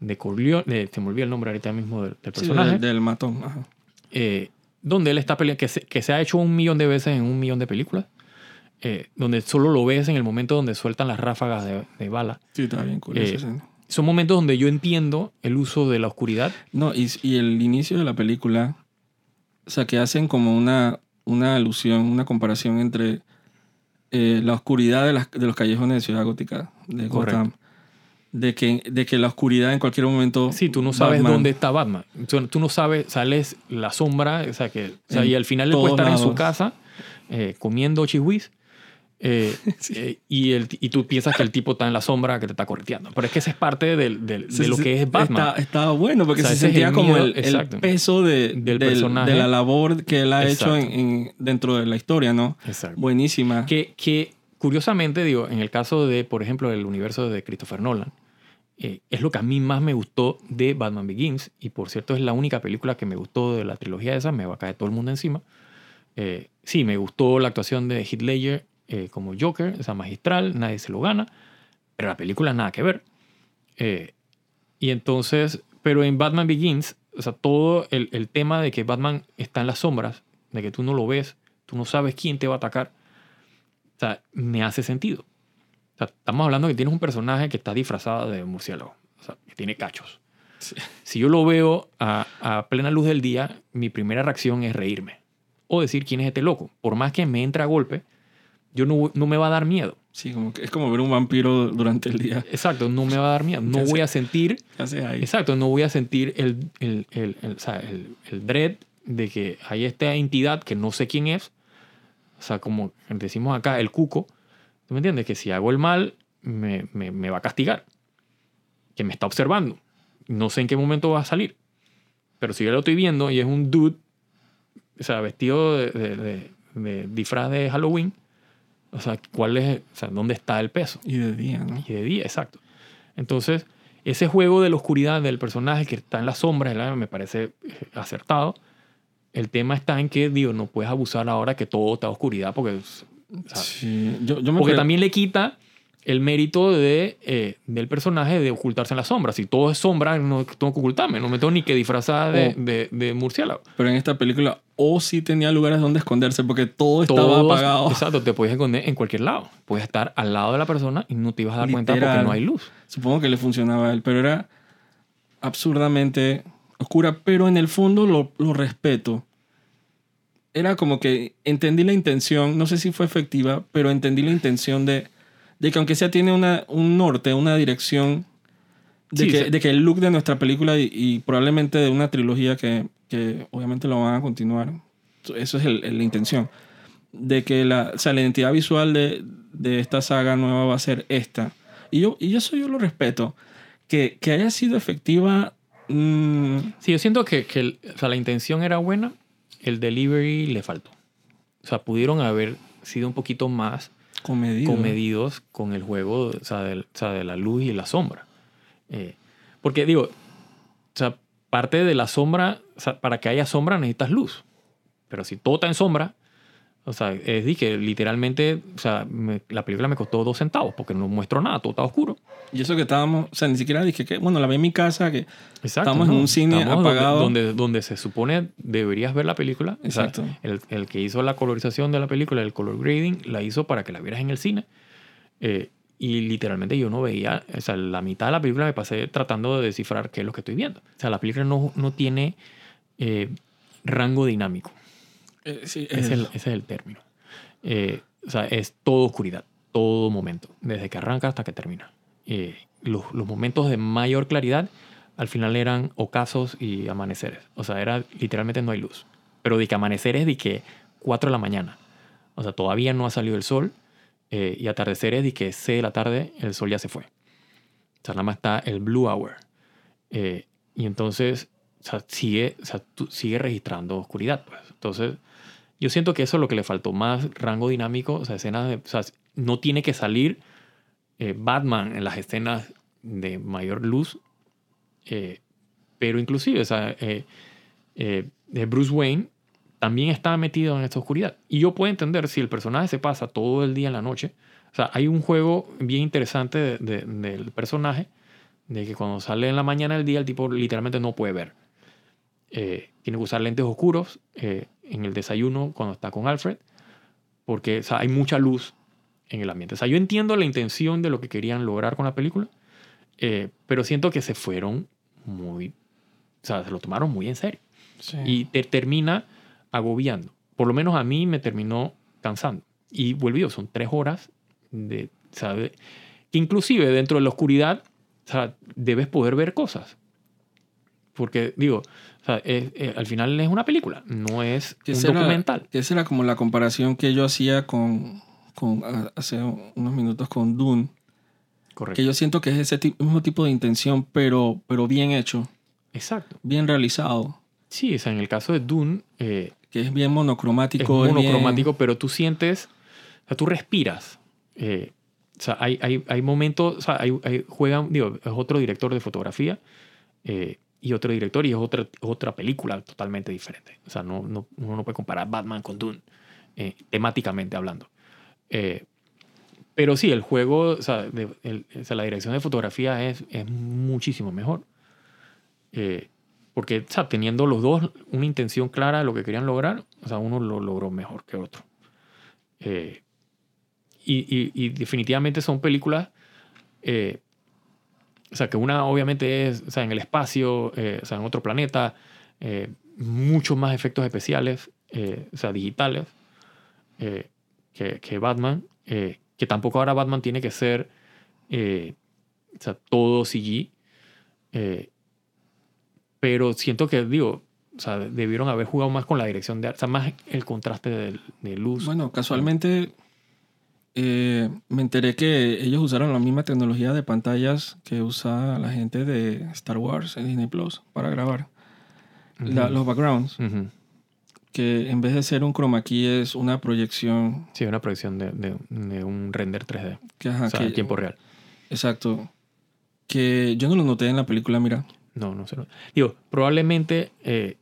de Corleone, se me olvidó el nombre ahorita mismo del, del Sí, personaje del, del matón. ajá. eh, donde él está peleando, que se, que se ha hecho un millón de veces en un millón de películas, eh, donde solo lo ves en el momento donde sueltan las ráfagas de, de bala. Sí, está bien cool Eh. Son momentos donde yo entiendo el uso de la oscuridad. No, y, y el inicio de la película, o sea, que hacen como una, una alusión, una comparación entre eh, la oscuridad de, las- de los callejones de Ciudad Gótica, de Correcto. Gotham. De que, de que la oscuridad en cualquier momento... Sí, tú no sabes Batman- dónde está Batman. Tú, no sabes, sales la sombra, o sea, que, o sea, En y al final él puede estar en su casa eh, comiendo chihuis. Eh, <laughs> eh, y, el, y tú piensas que el tipo está en la sombra que te está correteando. Pero es que esa es parte del, del- Sí, de lo sí, que es Batman. Está, estaba bueno porque O sea, se ese sentía como el, el exacto. peso de, Del del- personaje. de la labor que él ha hecho en, Exacto. en- dentro de la historia, ¿no? Exacto. Buenísima. Que, que curiosamente, digo, en el caso de, por ejemplo, el universo de Christopher Nolan, eh, es lo que a mí más me gustó de Batman Begins. Y por cierto, es la única película que me gustó de la trilogía esa. Me va a caer todo el mundo encima. Eh, sí, me gustó la actuación de Heath Ledger eh, como Joker, esa magistral, nadie se lo gana. Pero la película nada que ver. Eh, y entonces, pero en Batman Begins, o sea, todo el, el tema de que Batman está en las sombras, de que tú no lo ves, tú no sabes quién te va a atacar, o sea, me hace sentido. O sea, estamos hablando que tienes un personaje que está disfrazado de murciélago, o sea, que tiene cachos. Sí. Si yo lo veo a, a plena luz del día, mi primera reacción es reírme o decir quién es este loco. Por más que me entre a golpe, yo no, no me va a dar miedo. Sí, como que es como ver un vampiro durante el día. Exacto, no me va a dar miedo. No <laughs> ¿Qué voy a sentir ¿Qué hace ahí? Exacto, no voy a sentir el, el, el, el- el, el dread de que hay esta entidad que no sé quién es. O sea, como decimos acá, el cuco. ¿Tú me entiendes? Que si hago el mal, me, me, me va a castigar. Que me está observando. No sé en qué momento va a salir. Pero si yo lo estoy viendo y es un dude, o sea, vestido de, de- de- de disfraz de Halloween, o sea, ¿cuál es, o sea, dónde está el peso? Y de día, ¿no? y de día, exacto. Entonces, ese juego de la oscuridad del personaje que está en las sombras ¿verdad? me parece eh, acertado. El tema está en que, digo, no puedes abusar ahora que todo está a oscuridad porque, o sea, Sí. Yo, yo me porque también le quita el mérito de, eh, del personaje de ocultarse en la sombra. Si todo es sombra, no tengo que ocultarme. No me tengo ni que disfrazar de, Oh. de- de murciélago. Pero en esta película, o sí tenía lugares donde esconderse porque todo estaba apagado. Exacto, te puedes esconder en cualquier lado. Puedes estar al lado de la persona y no te ibas a dar cuenta porque Literal. no hay luz. Supongo que le funcionaba a él, pero era absurdamente oscura. Pero en el fondo lo, lo respeto. Era como que entendí la intención, no sé si fue efectiva, pero entendí la intención de, de que aunque sea tiene una, un norte, una dirección, de, Sí, que, sí. de que el look de nuestra película y, y probablemente de una trilogía que, que obviamente lo van a continuar, eso es el- el- la intención, de que la, o sea, la identidad visual de, de esta saga nueva va a ser esta. Y, yo, y eso yo lo respeto. Que, que haya sido efectiva, mm, Sí, yo siento que, que o sea, la intención era buena, el delivery le faltó. O sea, pudieron haber sido un poquito más comedido. comedidos con el juego o sea, de la luz y la sombra. Eh, porque digo, o sea, parte de la sombra, para que haya sombra necesitas luz. Pero si todo está en sombra, O sea, es que literalmente, o sea, me- la película me costó dos centavos porque no muestro nada, todo está oscuro. Y eso que estábamos, o sea, ni siquiera dije que, bueno, la vi en mi casa, que Exacto. Estamos en un cine Estamos apagado. Donde, donde, se supone deberías ver la película. O sea, Exacto. el, el que hizo la colorización de la película, el color grading, la hizo para que la vieras en el cine. Eh, y literalmente yo no veía, o sea, la mitad de la película me pasé tratando de descifrar qué es lo que estoy viendo. O sea, la película no, no tiene eh, rango dinámico. Eh, sí, es, el, es- ese es el término. Eh, o sea, es todo oscuridad, todo momento, desde que arranca hasta que termina. Eh, los, los momentos de mayor claridad al final eran ocasos y amaneceres. O sea, era literalmente no hay luz. Pero de que amaneceres de que 4 de la mañana. O sea, todavía no ha salido el sol. eh, y atardeceres de que 6 de la tarde el sol ya se fue. O sea, nada más está el blue hour. Eh, y entonces, sigue, sigue registrando oscuridad. Pues. Entonces, yo siento que eso es lo que le faltó más rango dinámico, o sea, escenas de, o sea, no tiene que salir eh, Batman en las escenas de mayor luz, eh, pero inclusive, o sea, eh, Bruce Wayne también está metido en esta oscuridad. Y yo puedo entender si el personaje se pasa todo el día en la noche. O sea, hay un juego bien interesante de- de- del personaje, de que cuando sale en la mañana del día, el tipo literalmente no puede ver. Eh, tiene que usar lentes oscuros eh, en el desayuno cuando está con Alfred, porque o sea, hay mucha luz en el ambiente. O sea, yo entiendo la intención de lo que querían lograr con la película, eh, pero siento que se fueron muy, o sea, se lo tomaron muy en serio sí. y te termina agobiando. Por lo menos a mí me terminó cansando. Y volvió, son tres horas de, ¿sabe? Que inclusive dentro de la oscuridad, o sea, debes poder ver cosas. Porque, digo, o sea, es- es- al final es una película, no es un esa era- documental. que esa era como la comparación que yo hacía con, con hace unos minutos con Dune, Correcto. que yo siento que es ese mismo tipo de intención, pero, pero bien hecho, Exacto. bien realizado, Sí, o sea, en el caso de Dune, eh, que es bien es monocromático. es bien- monocromático, pero tú sientes, o sea, tú respiras. Eh, o sea, hay, hay, hay momentos, o sea, hay, hay- juegan, digo, es otro director de fotografía eh, y otro director y es otra, otra película totalmente diferente. O sea, no, no, uno no puede comparar Batman con Dune, eh, temáticamente hablando. Eh, pero sí, el juego, o sea, de- el- o sea, la dirección de fotografía es, es muchísimo mejor. Eh, porque, o sea, teniendo los dos una intención clara de lo que querían lograr, o sea, uno lo logró mejor que otro. Eh, y, y- y definitivamente son películas, eh, o sea, que una obviamente es, o sea, en el espacio, eh, o sea, en otro planeta, eh, muchos más efectos especiales, eh, o sea, digitales, eh, que, que Batman, eh, que tampoco ahora Batman tiene que ser, eh, o sea, todo CG, pero siento que, digo, o sea, debieron haber jugado más con la dirección de arte, o sea, más el contraste de, de luz. Bueno, casualmente eh, me enteré que ellos usaron la misma tecnología de pantallas que usa la gente de Star Wars en Disney Plus para grabar la- los backgrounds. Que en vez de ser un chroma key es una proyección Sí, una proyección de, de- de un render 3D, que, ajá, o sea, que- en tiempo real. Exacto. Que yo no lo noté en la película, mira. No, no sé. no. Digo, probablemente eh,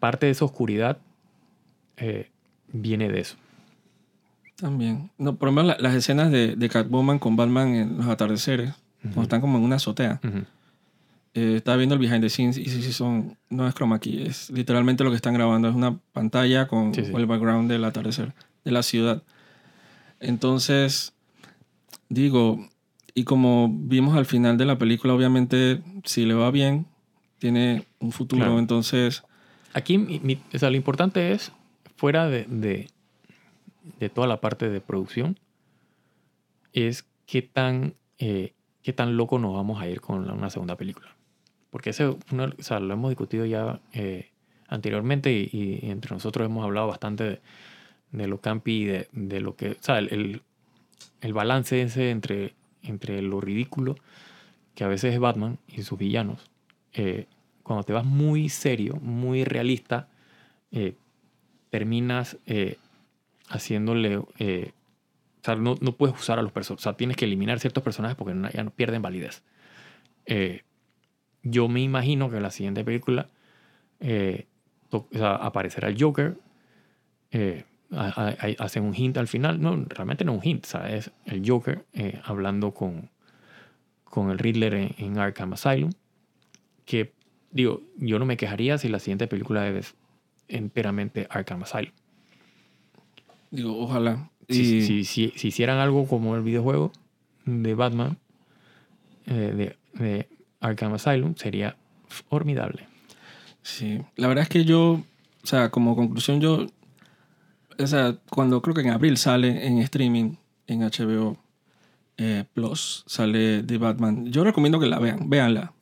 parte de esa oscuridad eh, viene de eso. También. No, por lo menos la- las escenas de, de Catwoman con Batman en los atardeceres, Ujú. cuando están como en una azotea. Ujú. Eh, estaba viendo el behind the scenes y sí, sí son, no es chroma key, es literalmente lo que están grabando, es una pantalla con Sí, sí. el background del atardecer de la ciudad. Entonces, digo, y como vimos al final de la película, obviamente, si le va bien, tiene un futuro, Claro. entonces, Aquí mi- mi- o sea, lo importante es, fuera de, de, de toda la parte de producción, es qué tan, eh, qué tan loco nos vamos a ir con una segunda película. Porque ese, o sea, lo hemos discutido ya eh, anteriormente y, entre nosotros hemos hablado bastante de, de lo campi y de, de lo que, o sea, el, el, balance ese entre, entre lo ridículo que a veces es Batman y sus villanos. eh, cuando te vas muy serio, muy realista, terminas haciéndole... eh, o sea, no, no puedes usar a los personajes. O sea, tienes que eliminar ciertos personajes porque ya no pierden validez. Eh, yo me imagino que en la siguiente película eh, o sea, aparecerá el Joker. eh, hacen un hint al final. No, realmente no un hint, ¿sabes? El Joker eh, hablando con, con el Riddler en, en Arkham Asylum. Que, digo, yo no me quejaría si la siguiente película es enteramente Arkham Asylum. Digo, ojalá. Si, si, si, si hicieran algo como el videojuego de Batman eh, de, de Arkham Asylum, sería formidable. Sí, la verdad es que yo, o sea, como conclusión, yo, o sea, cuando creo que en abril sale en streaming en HBO eh, Plus, sale The Batman, yo recomiendo que la vean, véanla.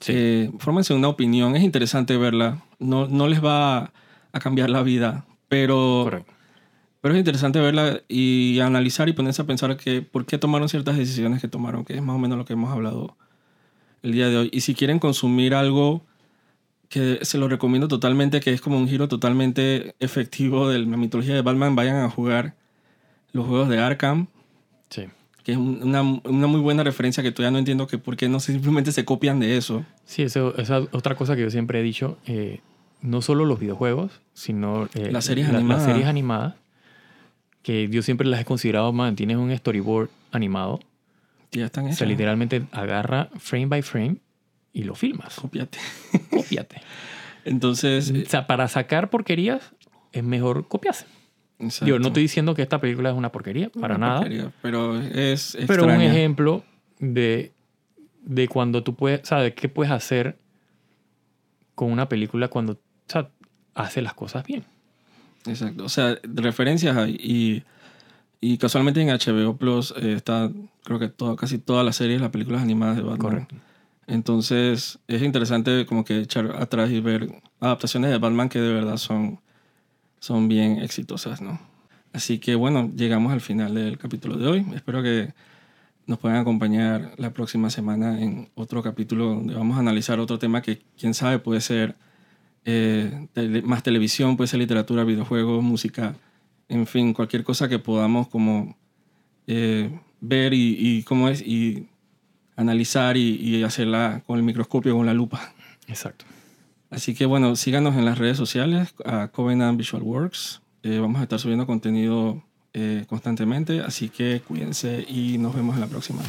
Sí. Eh, fórmense una opinión, es interesante verla, no, no les va a cambiar la vida, pero, Correcto. Pero es interesante verla y analizar y ponerse a pensar que por qué tomaron ciertas decisiones que tomaron, que es más o menos lo que hemos hablado el día de hoy. Y si quieren consumir algo que se lo recomiendo totalmente, que es como un giro totalmente efectivo de la mitología de Batman, vayan a jugar los juegos de Arkham, Sí. que es un- una, una muy buena referencia que todavía no entiendo que por qué no simplemente se copian de eso. Sí, eso, esa es otra cosa que yo siempre he dicho. eh, no solo los videojuegos, sino eh, Las series la- animadas. Las series animadas, que yo siempre las he considerado más. Tienes un storyboard animado, Ya están o hechas. sea, literalmente agarra frame by frame y lo filmas. Cópiate. Cópiate. <laughs> Entonces, o sea, para sacar porquerías es mejor copiarse. exacto. Yo no estoy diciendo que esta película es una porquería, para Una nada. porquería, Pero es Pero un extraña. ejemplo de, de cuando tú puedes, ¿sabes? ¿Qué puedes hacer con una película cuando o sea, hace las cosas bien? Exacto. O sea, referencias hay. Y, y casualmente en HBO Plus eh, está, creo que todo, casi todas las series, las películas animadas de Batman. Correcto. Entonces es interesante como que echar atrás y ver adaptaciones de Batman que de verdad son, son bien exitosas, ¿no? Así que bueno, llegamos al final del capítulo de hoy. Espero que nos puedan acompañar la próxima semana en otro capítulo donde vamos a analizar otro tema que quién sabe puede ser eh, tele- más televisión, puede ser literatura, videojuegos, música, en fin, cualquier cosa que podamos como eh, ver y, y cómo es y analizar y, y hacerla con el microscopio, con la lupa. Exacto. Así que bueno, síganos en las redes sociales, a Covenant Visual Works. Eh, vamos a estar subiendo contenido eh, constantemente, así que cuídense y nos vemos en la próxima.